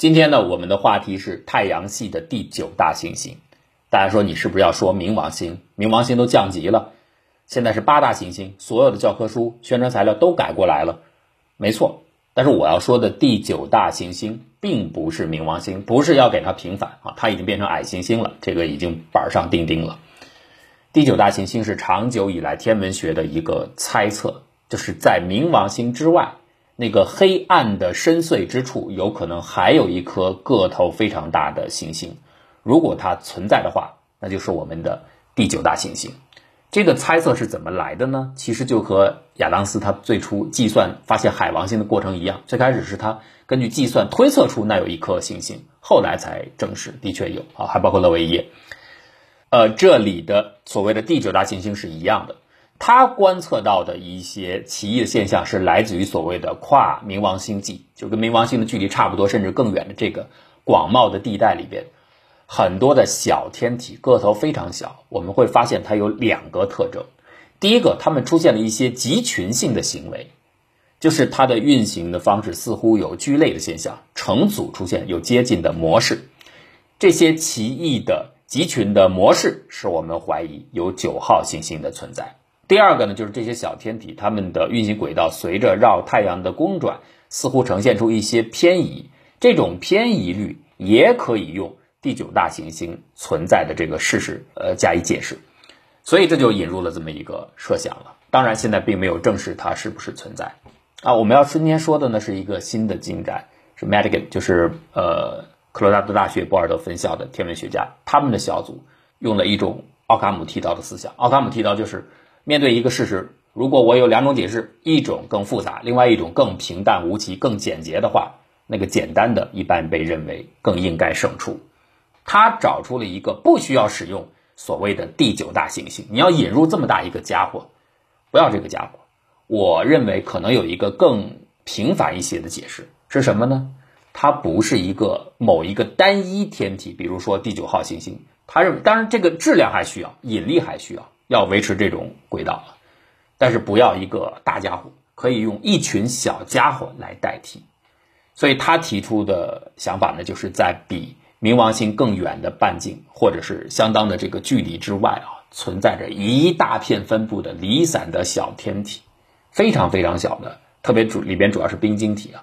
今天呢，我们的话题是太阳系的第九大行星。大家说你是不是要说冥王星？冥王星都降级了，现在是八大行星，所有的教科书、宣传材料都改过来了。没错，但是我要说的第九大行星并不是冥王星，不是要给它平反啊，它已经变成矮行星了，这个已经板上钉钉了。第九大行星是长久以来天文学的一个猜测，就是在冥王星之外。那个黑暗的深邃之处，有可能还有一颗个头非常大的行星。如果它存在的话，那就是我们的第九大行星。这个猜测是怎么来的呢？其实就和亚当斯他最初计算发现海王星的过程一样。最开始是他根据计算推测出那有一颗行星，后来才证实的确有啊，还包括勒维耶。呃，这里的所谓的第九大行星是一样的。他观测到的一些奇异的现象是来自于所谓的跨冥王星际，就跟冥王星的距离差不多，甚至更远的这个广袤的地带里边，很多的小天体个头非常小。我们会发现它有两个特征：第一个，它们出现了一些集群性的行为，就是它的运行的方式似乎有聚类的现象，成组出现有接近的模式。这些奇异的集群的模式，使我们怀疑有九号行星的存在。第二个呢，就是这些小天体，它们的运行轨道随着绕太阳的公转，似乎呈现出一些偏移。这种偏移率也可以用第九大行星存在的这个事实，呃，加以解释。所以这就引入了这么一个设想了。当然，现在并没有证实它是不是存在。啊，我们要今天说的呢是一个新的进展，是 Madigan，就是呃，科罗拉多大学博尔德分校的天文学家，他们的小组用了一种奥卡姆剃刀的思想。奥卡姆剃刀就是。面对一个事实，如果我有两种解释，一种更复杂，另外一种更平淡无奇、更简洁的话，那个简单的一般被认为更应该胜出。他找出了一个不需要使用所谓的第九大行星，你要引入这么大一个家伙，不要这个家伙。我认为可能有一个更平凡一些的解释是什么呢？它不是一个某一个单一天体，比如说第九号行星。他认为，当然这个质量还需要，引力还需要。要维持这种轨道了，但是不要一个大家伙，可以用一群小家伙来代替。所以他提出的想法呢，就是在比冥王星更远的半径或者是相当的这个距离之外啊，存在着一大片分布的离散的小天体，非常非常小的，特别主里边主要是冰晶体啊。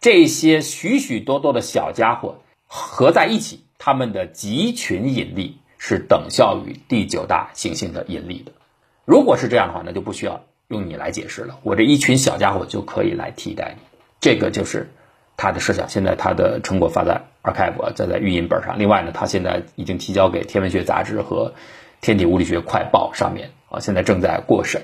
这些许许多多的小家伙合在一起，它们的集群引力。是等效于第九大行星的引力的。如果是这样的话，那就不需要用你来解释了，我这一群小家伙就可以来替代你。这个就是他的设想。现在他的成果发在 archive，在在预印本上。另外呢，他现在已经提交给天文学杂志和天体物理学快报上面啊，现在正在过审。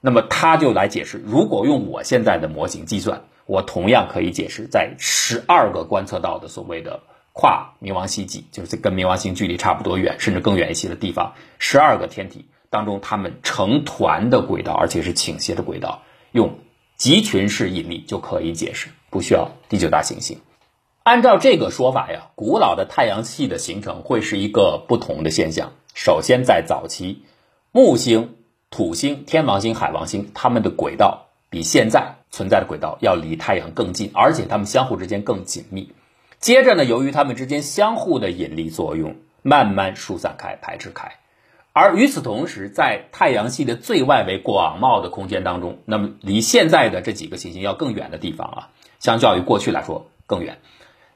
那么他就来解释，如果用我现在的模型计算，我同样可以解释在十二个观测到的所谓的。跨冥王星际就是跟冥王星距离差不多远，甚至更远一些的地方，十二个天体当中，它们成团的轨道，而且是倾斜的轨道，用集群式引力就可以解释，不需要第九大行星。按照这个说法呀，古老的太阳系的形成会是一个不同的现象。首先，在早期，木星、土星、天王星、海王星，它们的轨道比现在存在的轨道要离太阳更近，而且它们相互之间更紧密。接着呢，由于它们之间相互的引力作用，慢慢疏散开、排斥开。而与此同时，在太阳系的最外围广袤的空间当中，那么离现在的这几个行星要更远的地方啊，相较于过去来说更远，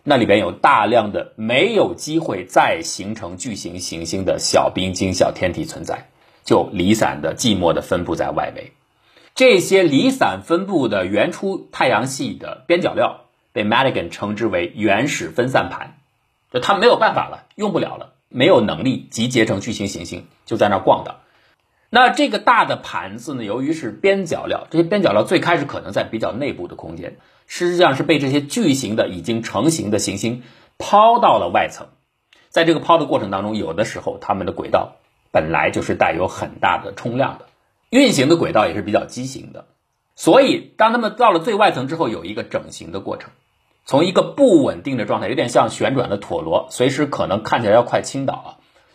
那里边有大量的没有机会再形成巨型行星的小冰晶小天体存在，就离散的、寂寞的分布在外围。这些离散分布的原初太阳系的边角料。被 Madigan 称之为原始分散盘，就它没有办法了，用不了了，没有能力集结成巨型行星，就在那逛荡。那这个大的盘子呢，由于是边角料，这些边角料最开始可能在比较内部的空间，实际上是被这些巨型的已经成型的行星抛到了外层。在这个抛的过程当中，有的时候它们的轨道本来就是带有很大的冲量的，运行的轨道也是比较畸形的。所以，当它们到了最外层之后，有一个整形的过程。从一个不稳定的状态，有点像旋转的陀螺，随时可能看起来要快倾倒啊。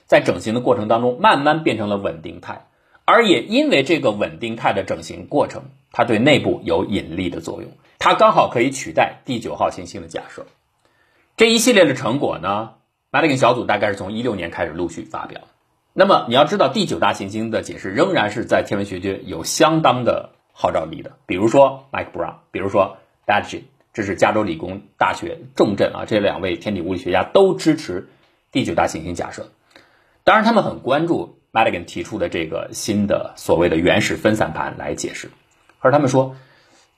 在整形的过程当中，慢慢变成了稳定态，而也因为这个稳定态的整形过程，它对内部有引力的作用，它刚好可以取代第九号行星的假设。这一系列的成果呢，Madigan 小组大概是从一六年开始陆续发表。那么你要知道，第九大行星的解释仍然是在天文学界有相当的号召力的。比如说 Mike Brown，比如说 d a d g e 这是加州理工大学重镇啊，这两位天体物理学家都支持第九大行星假设。当然，他们很关注 Madigan 提出的这个新的所谓的原始分散盘来解释，而他们说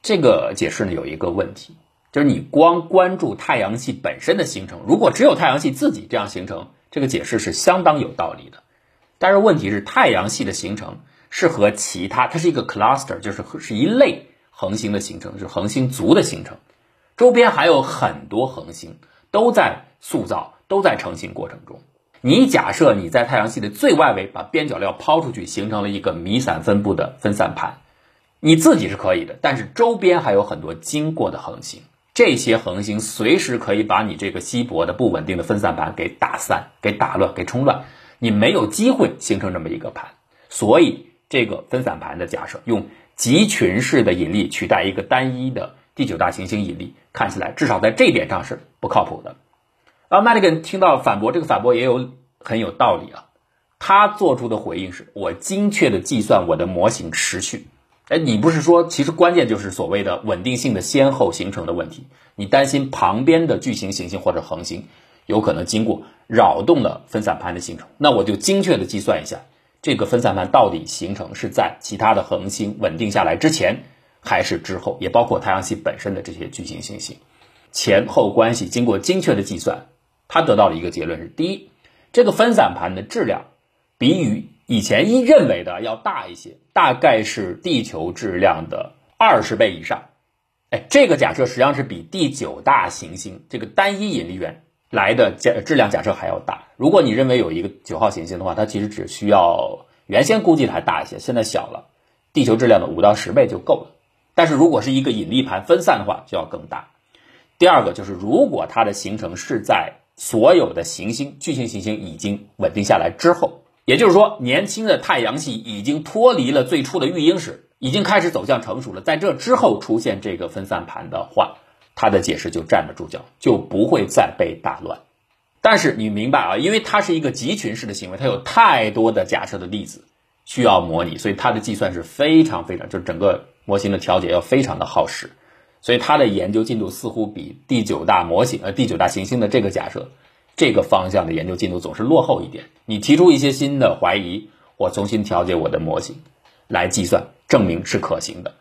这个解释呢有一个问题，就是你光关注太阳系本身的形成，如果只有太阳系自己这样形成，这个解释是相当有道理的。但是问题是，太阳系的形成是和其他，它是一个 cluster，就是是一类恒星的形成，是恒星族的形成。周边还有很多恒星都在塑造，都在成型过程中。你假设你在太阳系的最外围把边角料抛出去，形成了一个弥散分布的分散盘，你自己是可以的，但是周边还有很多经过的恒星，这些恒星随时可以把你这个稀薄的不稳定的分散盘给打散、给打乱、给冲乱。你没有机会形成这么一个盘，所以这个分散盘的假设用集群式的引力取代一个单一的第九大行星引力，看起来至少在这一点上是不靠谱的。而麦迪根听到反驳，这个反驳也有很有道理啊。他做出的回应是：我精确的计算我的模型持续。哎，你不是说其实关键就是所谓的稳定性的先后形成的问题？你担心旁边的巨型行星或者恒星？有可能经过扰动的分散盘的形成，那我就精确的计算一下，这个分散盘到底形成是在其他的恒星稳定下来之前，还是之后，也包括太阳系本身的这些巨型行星，前后关系经过精确的计算，他得到了一个结论是：第一，这个分散盘的质量比与以前一认为的要大一些，大概是地球质量的二十倍以上。哎，这个假设实际上是比第九大行星这个单一引力源。来的假质量假设还要大。如果你认为有一个九号行星的话，它其实只需要原先估计的还大一些，现在小了，地球质量的五到十倍就够了。但是如果是一个引力盘分散的话，就要更大。第二个就是，如果它的形成是在所有的行星巨型行星已经稳定下来之后，也就是说，年轻的太阳系已经脱离了最初的育婴室，已经开始走向成熟了，在这之后出现这个分散盘的话。他的解释就站得住脚，就不会再被打乱。但是你明白啊，因为它是一个集群式的行为，它有太多的假设的例子需要模拟，所以它的计算是非常非常，就是整个模型的调节要非常的耗时。所以它的研究进度似乎比第九大模型呃第九大行星的这个假设这个方向的研究进度总是落后一点。你提出一些新的怀疑，我重新调节我的模型来计算，证明是可行的。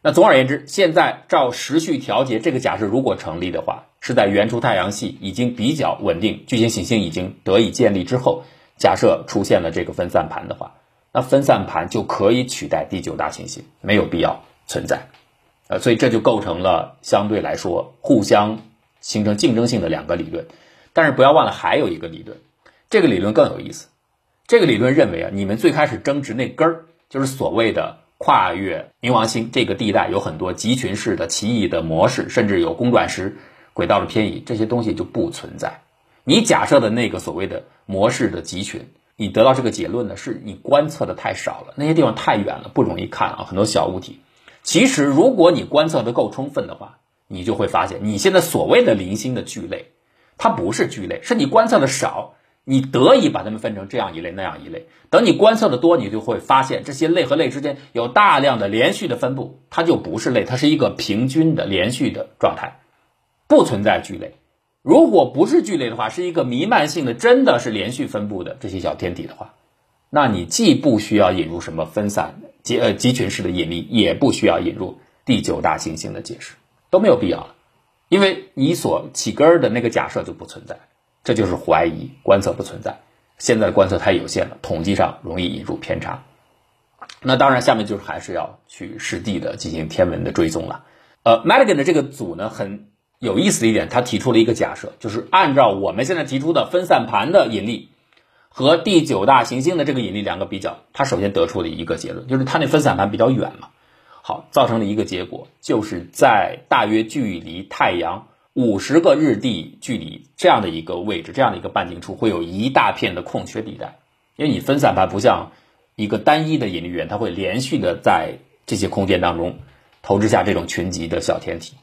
那总而言之，现在照时序调节这个假设如果成立的话，是在原初太阳系已经比较稳定，巨型行星已经得以建立之后，假设出现了这个分散盘的话，那分散盘就可以取代第九大行星，没有必要存在。呃，所以这就构成了相对来说互相形成竞争性的两个理论。但是不要忘了还有一个理论，这个理论更有意思。这个理论认为啊，你们最开始争执那根儿就是所谓的。跨越冥王星这个地带有很多集群式的奇异的模式，甚至有公转时轨道的偏移，这些东西就不存在。你假设的那个所谓的模式的集群，你得到这个结论呢，是你观测的太少了，那些地方太远了，不容易看啊，很多小物体。其实如果你观测的够充分的话，你就会发现，你现在所谓的零星的聚类，它不是聚类，是你观测的少。你得以把它们分成这样一类那样一类，等你观测的多，你就会发现这些类和类之间有大量的连续的分布，它就不是类，它是一个平均的连续的状态，不存在聚类。如果不是聚类的话，是一个弥漫性的，真的是连续分布的这些小天体的话，那你既不需要引入什么分散集呃集群式的引力，也不需要引入第九大行星的解释，都没有必要了，因为你所起根儿的那个假设就不存在。这就是怀疑观测不存在，现在的观测太有限了，统计上容易引入偏差。那当然，下面就是还是要去实地的进行天文的追踪了。呃，Madigan 的这个组呢很有意思的一点，他提出了一个假设，就是按照我们现在提出的分散盘的引力和第九大行星的这个引力两个比较，他首先得出了一个结论，就是它那分散盘比较远嘛，好，造成了一个结果，就是在大约距离太阳。五十个日地距离这样的一个位置，这样的一个半径处会有一大片的空缺地带，因为你分散盘不像一个单一的引力源，它会连续的在这些空间当中投掷下这种群集的小天体。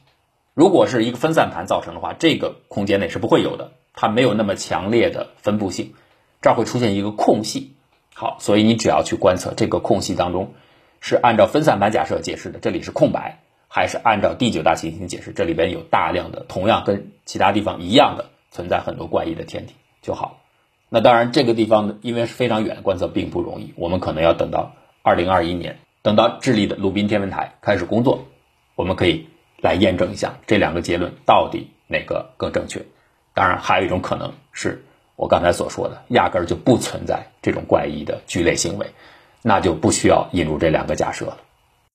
如果是一个分散盘造成的话，这个空间内是不会有的，它没有那么强烈的分布性，这儿会出现一个空隙。好，所以你只要去观测这个空隙当中，是按照分散盘假设解释的，这里是空白，还是按照第九大行星解释，这里边有大量的同样跟其他地方一样的存在很多怪异的天体就好。那当然，这个地方因为是非常远，观测并不容易，我们可能要等到二零二一年。等到智利的鲁宾天文台开始工作，我们可以来验证一下这两个结论到底哪个更正确。当然，还有一种可能是我刚才所说的，压根儿就不存在这种怪异的聚类行为，那就不需要引入这两个假设了。